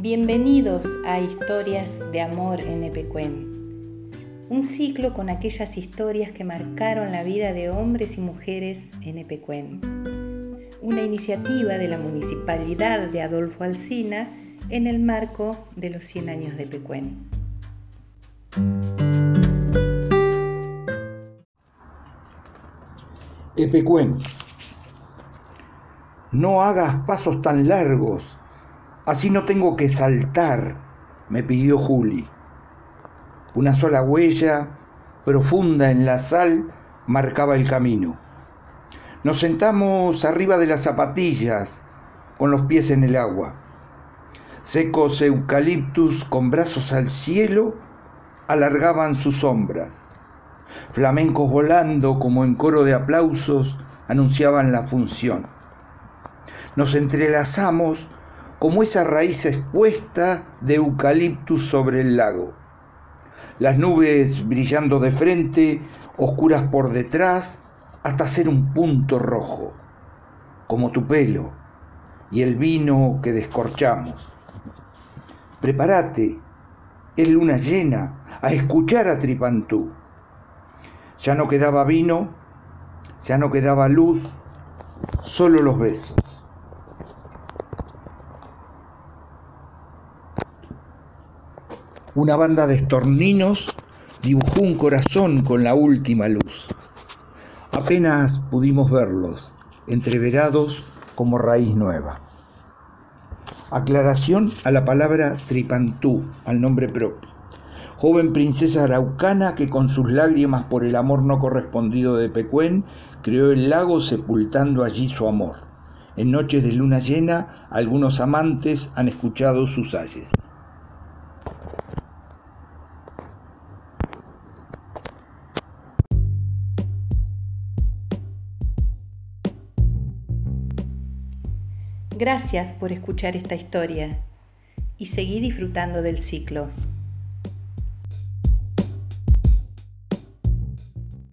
Bienvenidos a Historias de Amor en Epecuén, un ciclo con aquellas historias que marcaron la vida de hombres y mujeres en Epecuén, una iniciativa de la Municipalidad de Adolfo Alsina en el marco de los 100 años de Epecuén. Epecuén, no hagas pasos tan largos Así no tengo que saltar, me pidió Juli. Una sola huella, profunda en la sal, marcaba el camino. Nos sentamos arriba de las zapatillas, con los pies en el agua. Secos eucaliptus con brazos al cielo alargaban sus sombras. Flamencos volando como en coro de aplausos anunciaban la función. Nos entrelazamos como esa raíz expuesta de eucaliptus sobre el lago. Las nubes brillando de frente, oscuras por detrás, hasta ser un punto rojo, como tu pelo y el vino que descorchamos. Prepárate, es luna llena, a escuchar a Tripantú. Ya no quedaba vino, ya no quedaba luz, solo los besos. Una banda de estorninos dibujó un corazón con la última luz. Apenas pudimos verlos, entreverados como raíz nueva. Aclaración a la palabra tripantú, al nombre propio. Joven princesa araucana que con sus lágrimas por el amor no correspondido de Pecuén creó el lago sepultando allí su amor. En noches de luna llena, algunos amantes han escuchado sus ayes. Gracias por escuchar esta historia y seguí disfrutando del ciclo.